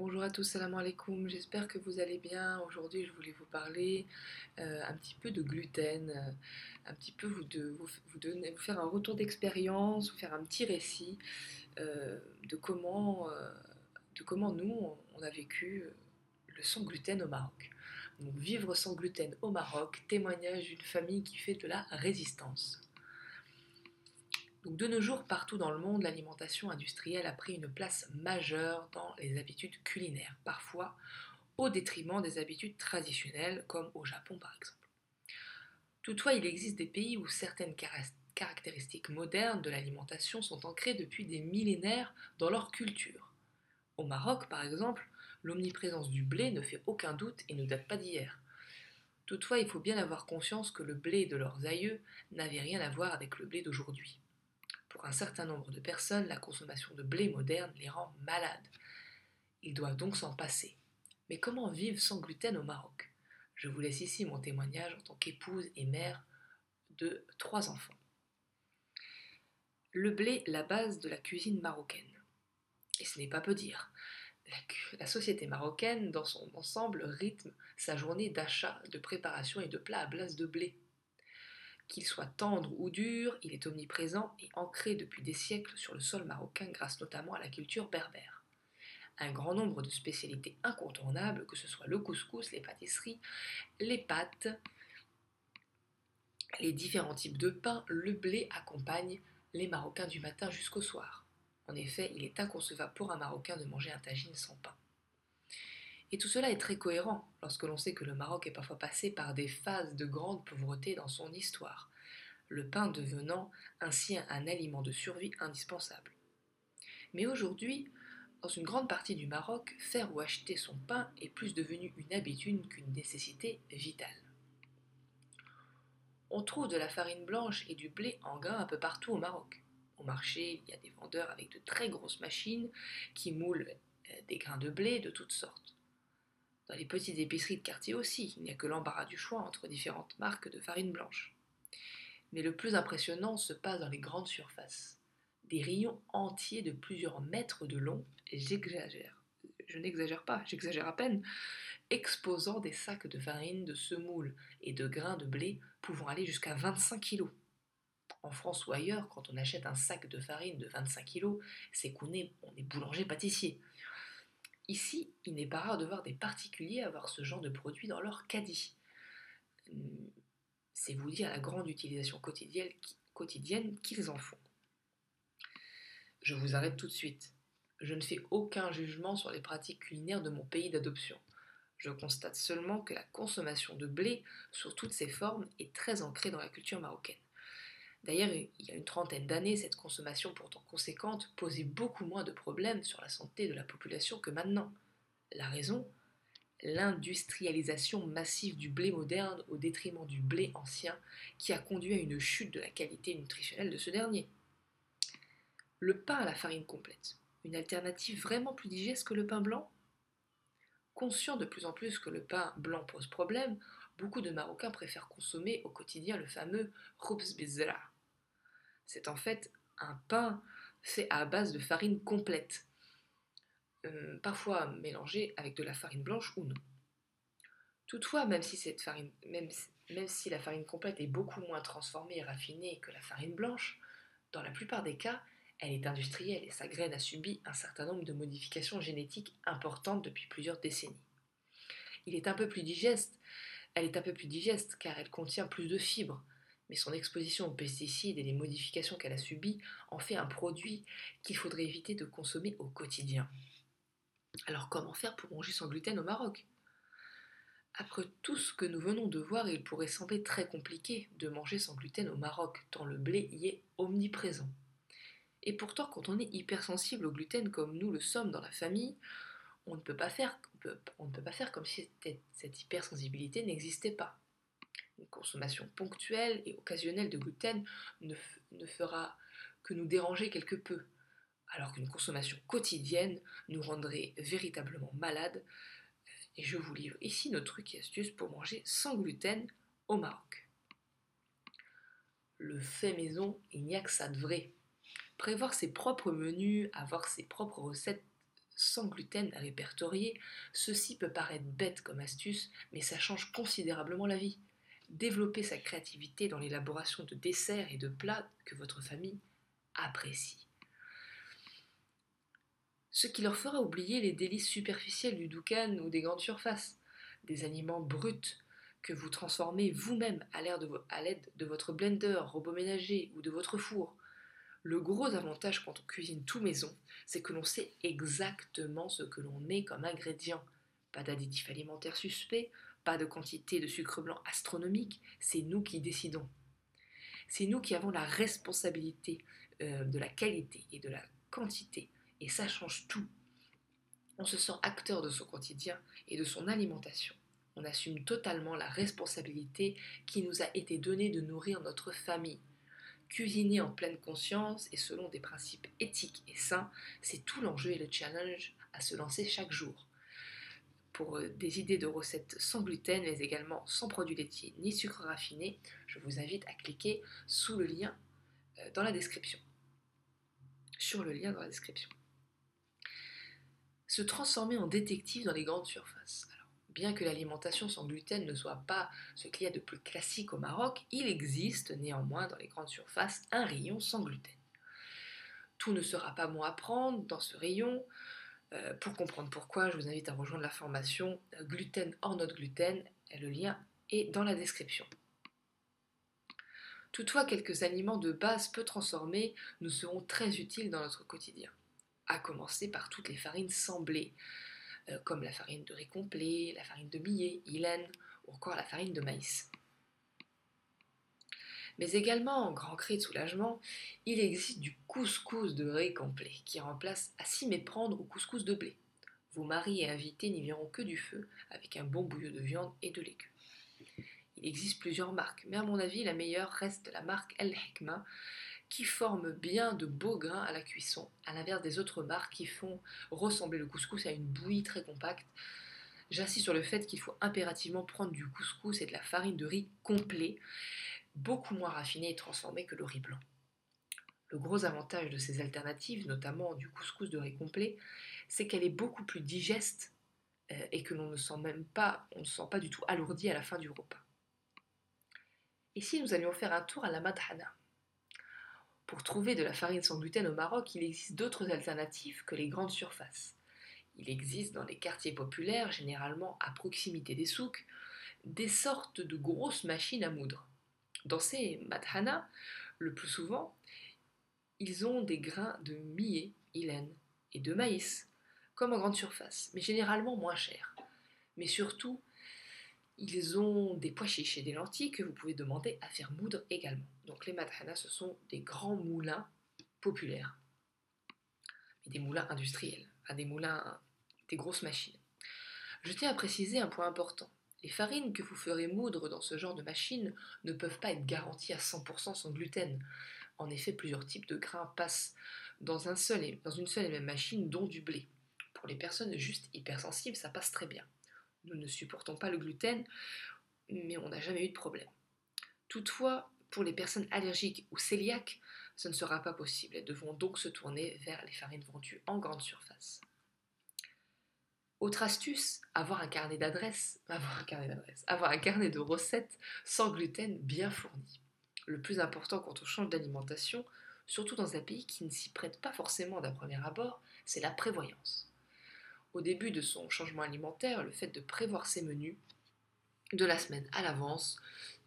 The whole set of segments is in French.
Bonjour à tous, salam alaikum, j'espère que vous allez bien. Aujourd'hui, je voulais vous parler euh, un petit peu de gluten, euh, un petit peu vous, de, vous, faire un retour d'expérience, vous faire un petit récit euh, de, comment, de comment nous, on a vécu le sans gluten au Maroc. Donc, vivre sans gluten au Maroc, témoignage d'une famille qui fait de la résistance. Donc de nos jours, partout dans le monde, l'alimentation industrielle a pris une place majeure dans les habitudes culinaires, parfois au détriment des habitudes traditionnelles, comme au Japon par exemple. Toutefois, il existe des pays où certaines caractéristiques modernes de l'alimentation sont ancrées depuis des millénaires dans leur culture. Au Maroc, par exemple, l'omniprésence du blé ne fait aucun doute et ne date pas d'hier. Toutefois, il faut bien avoir conscience que le blé de leurs aïeux n'avait rien à voir avec le blé d'aujourd'hui. Pour un certain nombre de personnes, la consommation de blé moderne les rend malades. Ils doivent donc s'en passer. Mais comment vivre sans gluten au Maroc? Je vous laisse ici mon témoignage en tant qu'épouse et mère de trois enfants. Le blé, la base de la cuisine marocaine. Et ce n'est pas peu dire. La, société marocaine, dans son ensemble, rythme sa journée d'achat, de préparation et de plats à base de blé. Qu'il soit tendre ou dur, il est omniprésent et ancré depuis des siècles sur le sol marocain grâce notamment à la culture berbère. Un grand nombre de spécialités incontournables, que ce soit le couscous, les pâtisseries, les pâtes, les différents types de pain, le blé accompagne les Marocains du matin jusqu'au soir. En effet, il est inconcevable pour un Marocain de manger un tagine sans pain. Et tout cela est très cohérent lorsque l'on sait que le Maroc est parfois passé par des phases de grande pauvreté dans son histoire, le pain devenant ainsi un aliment de survie indispensable. Mais aujourd'hui, dans une grande partie du Maroc, faire ou acheter son pain est plus devenu une habitude qu'une nécessité vitale. On trouve de la farine blanche et du blé en grains un peu partout au Maroc. Au marché, il y a des vendeurs avec de très grosses machines qui moulent euh, des grains de blé de toutes sortes. Dans les petites épiceries de quartier aussi, il n'y a que l'embarras du choix entre différentes marques de farine blanche. Mais le plus impressionnant se passe dans les grandes surfaces. Des rayons entiers de plusieurs mètres de long, j'exagère, je n'exagère pas, j'exagère à peine, exposant des sacs de farine, de semoule et de grains de blé pouvant aller jusqu'à 25 kg. En France ou ailleurs, quand on achète un sac de farine de 25 kg, c'est qu'on est, on est boulanger-pâtissier. Ici, il n'est pas rare de voir des particuliers avoir ce genre de produit dans leur caddie. Hum, c'est vous dire la grande utilisation quotidienne qu'ils en font. Je vous arrête tout de suite. Je ne fais aucun jugement sur les pratiques culinaires de mon pays d'adoption. Je constate seulement que la consommation de blé, sous toutes ses formes, est très ancrée dans la culture marocaine. D'ailleurs, il y a une trentaine d'années, cette consommation pourtant conséquente posait beaucoup moins de problèmes sur la santé de la population que maintenant. La raison L'industrialisation massive du blé moderne au détriment du blé ancien qui a conduit à une chute de la qualité nutritionnelle de ce dernier. Le pain à la farine complète, une alternative vraiment plus digeste que le pain blanc? Conscient de plus en plus que le pain blanc pose problème, beaucoup de Marocains préfèrent consommer au quotidien le fameux bizra, c'est en fait un pain fait à base de farine complète, euh, parfois mélangé avec de la farine blanche ou non. Toutefois, même si la farine complète est beaucoup moins transformée et raffinée que la farine blanche, dans la plupart des cas, elle est industrielle et sa graine a subi un certain nombre de modifications génétiques importantes depuis plusieurs décennies. Il est un peu plus digeste, elle est un peu plus digeste car elle contient plus de fibres, mais son exposition aux pesticides et les modifications qu'elle a subies en fait un produit qu'il faudrait éviter de consommer au quotidien. Alors comment faire pour manger sans gluten au Maroc? Après tout ce que nous venons de voir, il pourrait sembler très compliqué de manger sans gluten au Maroc, tant le blé y est omniprésent. Et pourtant, quand on est hypersensible au gluten comme nous le sommes dans la famille, on ne peut pas faire, comme si cette hypersensibilité n'existait pas. Une consommation ponctuelle et occasionnelle de gluten ne, ne fera que nous déranger quelque peu, alors qu'une consommation quotidienne nous rendrait véritablement malades. Et je vous livre ici nos trucs et astuces pour manger sans gluten au Maroc. Le fait maison, il n'y a que ça de vrai. Prévoir ses propres menus, avoir ses propres recettes sans gluten répertoriés, ceci peut paraître bête comme astuce, mais ça change considérablement la vie. Développer sa créativité dans l'élaboration de desserts et de plats que votre famille apprécie. Ce qui leur fera oublier les délices superficielles du doucan ou des grandes surfaces, des aliments bruts que vous transformez vous-même à l'aide de, votre blender, robot ménager ou de votre four. Le gros avantage quand on cuisine tout maison, c'est que l'on sait exactement ce que l'on met comme ingrédient. Pas d'additifs alimentaires suspects, pas de quantité de sucre blanc astronomique, c'est nous qui décidons. C'est nous qui avons la responsabilité euh, de la qualité et de la quantité, et ça change tout. On se sent acteur de son quotidien et de son alimentation on assume totalement la responsabilité qui nous a été donnée de nourrir notre famille. Cuisiner en pleine conscience et selon des principes éthiques et sains, c'est tout l'enjeu et le challenge à se lancer chaque jour. Pour euh, des idées de recettes sans gluten, mais également sans produits laitiers ni sucre raffiné, je vous invite à cliquer sous le lien euh, dans la description. Sur le lien dans la description. Se transformer en détective dans les grandes surfaces. Bien que l'alimentation sans gluten ne soit pas ce qu'il y a de plus classique au Maroc, il existe néanmoins dans les grandes surfaces un rayon sans gluten. Tout ne sera pas bon à prendre dans ce rayon. Euh, pour comprendre pourquoi, je vous invite à rejoindre la formation euh, Gluten hors not gluten. Le lien est dans la description. Toutefois, quelques aliments de base peu transformés nous seront très utiles dans notre quotidien, à commencer par toutes les farines sans blé, euh, comme la farine de riz complet, la farine de millet, Hélène ou encore la farine de maïs. Mais également, en grand cri de soulagement, il existe du couscous de riz complet qui remplace à s'y méprendre au couscous de blé. Vos maris et invités n'y verront que du feu avec un bon bouillon de viande et de légumes. Il existe plusieurs marques, mais à mon avis, la meilleure reste la marque El Hekma, qui forment bien de beaux grains à la cuisson, à l'inverse des autres marques qui font ressembler le couscous à une bouillie très compacte. J'insiste sur le fait qu'il faut impérativement prendre du couscous et de la farine de riz complet, beaucoup moins raffiné et transformé que le riz blanc. Le gros avantage de ces alternatives, notamment du couscous de riz complet, c'est qu'elle est beaucoup plus digeste euh, et que l'on ne sent même pas, sent pas du tout alourdi à la fin du repas. Si nous allions faire un tour à la madhana pour trouver de la farine sans gluten au Maroc, il existe d'autres alternatives que les grandes surfaces. Il existe dans les quartiers populaires, généralement à proximité des souks, des sortes de grosses machines à moudre. Dans ces madhana, le plus souvent, ils ont des grains de millet, ilaine et de maïs, comme en grande surface, mais généralement moins chers. Mais surtout, ils ont des pois chiches et des lentilles que vous pouvez demander à faire moudre également. Donc les madhana, ce sont des grands moulins populaires, des moulins industriels, des moulins, des grosses machines. Je tiens à préciser un point important. Les farines que vous ferez moudre dans ce genre de machine ne peuvent pas être garanties à 100% sans gluten. En effet, plusieurs types de grains passent dans une seule et même machine, dont du blé. Pour les personnes juste hypersensibles, ça passe très bien. Nous ne supportons pas le gluten, mais on n'a jamais eu de problème. Toutefois, pour les personnes allergiques ou cœliaques, ce ne sera pas possible. Elles devront donc se tourner vers les farines vendues en grande surface. Autre astuce, avoir un carnet d'adresses, avoir un carnet d'adresses, avoir un carnet de recettes sans gluten bien fourni. Le plus important quand on change d'alimentation, surtout dans un pays qui ne s'y prête pas forcément d'un premier abord, c'est la prévoyance. Au début de son changement alimentaire, le fait de prévoir ses menus de la semaine à l'avance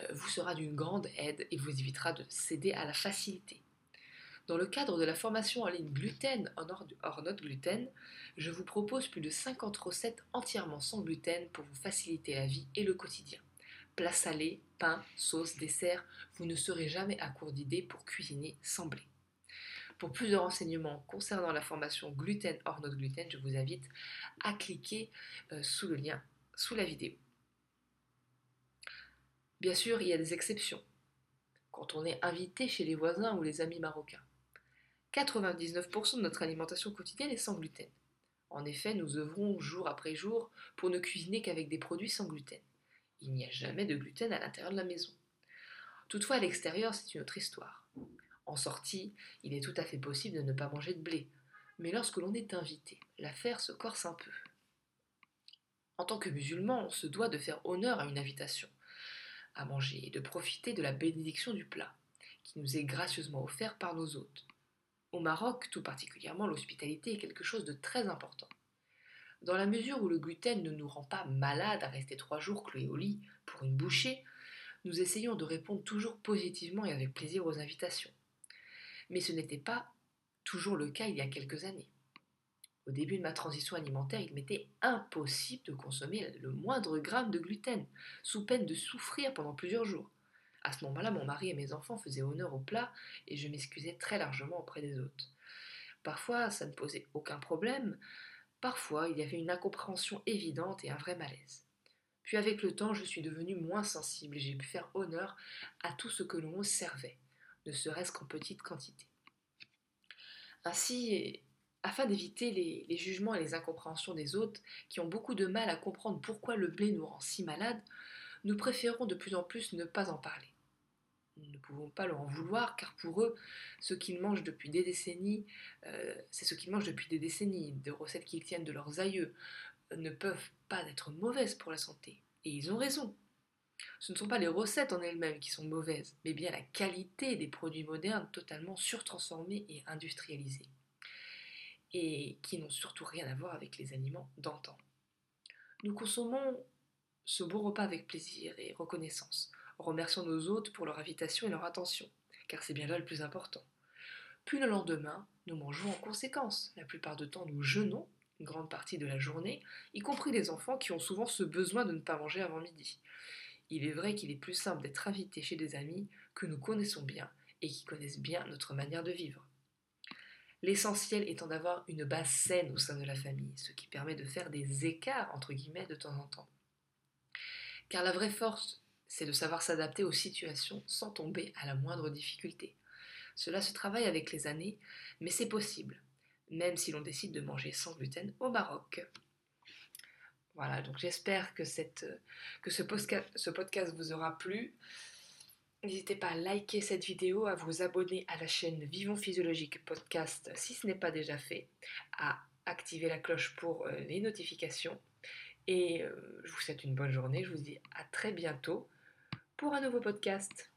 euh, vous sera d'une grande aide et vous évitera de céder à la facilité. Dans le cadre de la formation en ligne gluten hors note gluten, je vous propose plus de 50 recettes entièrement sans gluten pour vous faciliter la vie et le quotidien. Plat salé, pain, sauce, dessert, vous ne serez jamais à court d'idées pour cuisiner sans blé. Pour plus de renseignements concernant la formation gluten hors note gluten, je vous invite à cliquer euh, sous le lien sous la vidéo. Bien sûr, il y a des exceptions. Quand on est invité chez les voisins ou les amis marocains. 99% de notre alimentation quotidienne est sans gluten. En effet, nous œuvrons jour après jour pour ne cuisiner qu'avec des produits sans gluten. Il n'y a jamais de gluten à l'intérieur de la maison. Toutefois, à l'extérieur, c'est une autre histoire. En sortie, il est tout à fait possible de ne pas manger de blé. Mais lorsque l'on est invité, l'affaire se corse un peu. En tant que musulman, on se doit de faire honneur à une invitation à manger et de profiter de la bénédiction du plat, qui nous est gracieusement offert par nos hôtes. Au Maroc, tout particulièrement, l'hospitalité est quelque chose de très important. Dans la mesure où le gluten ne nous rend pas malade à rester trois jours cloués au lit pour une bouchée, nous essayons de répondre toujours positivement et avec plaisir aux invitations. Mais ce n'était pas toujours le cas il y a quelques années. Au début de ma transition alimentaire, il m'était impossible de consommer le moindre gramme de gluten, sous peine de souffrir pendant plusieurs jours. À ce moment-là, mon mari et mes enfants faisaient honneur au plat et je m'excusais très largement auprès des hôtes. Parfois, ça ne posait aucun problème, parfois, il y avait une incompréhension évidente et un vrai malaise. Puis avec le temps, je suis devenue moins sensible et j'ai pu faire honneur à tout ce que l'on servait, ne serait-ce qu'en petite quantité. Ainsi, afin d'éviter les, jugements et les incompréhensions des hôtes qui ont beaucoup de mal à comprendre pourquoi le blé nous rend si malades, nous préférons de plus en plus ne pas en parler. Nous ne pouvons pas leur en vouloir car pour eux, ce qu'ils mangent depuis des décennies, euh, c'est ce qu'ils mangent depuis des décennies, des recettes qu'ils tiennent de leurs aïeux, ne peuvent pas être mauvaises pour la santé. Et ils ont raison. Ce ne sont pas les recettes en elles-mêmes qui sont mauvaises, mais bien la qualité des produits modernes totalement surtransformés et industrialisés et qui n'ont surtout rien à voir avec les aliments d'antan. Nous consommons ce beau repas avec plaisir et reconnaissance, remercions nos hôtes pour leur invitation et leur attention, car c'est bien là le plus important. Puis le lendemain, nous mangeons en conséquence. La plupart du temps, nous jeûnons une grande partie de la journée, y compris les enfants qui ont souvent ce besoin de ne pas manger avant midi. Il est vrai qu'il est plus simple d'être invité chez des amis que nous connaissons bien et qui connaissent bien notre manière de vivre. L'essentiel étant d'avoir une base saine au sein de la famille, ce qui permet de faire des écarts, entre guillemets, de temps en temps. Car la vraie force, c'est de savoir s'adapter aux situations sans tomber à la moindre difficulté. Cela se travaille avec les années, mais c'est possible, même si l'on décide de manger sans gluten au Maroc. Voilà, donc j'espère que, que ce, ce podcast vous aura plu. N'hésitez pas à liker cette vidéo, à vous abonner à la chaîne Vivons Physiologique Podcast si ce n'est pas déjà fait, à activer la cloche pour euh, les notifications. Et euh, je vous souhaite une bonne journée, je vous dis à très bientôt pour un nouveau podcast.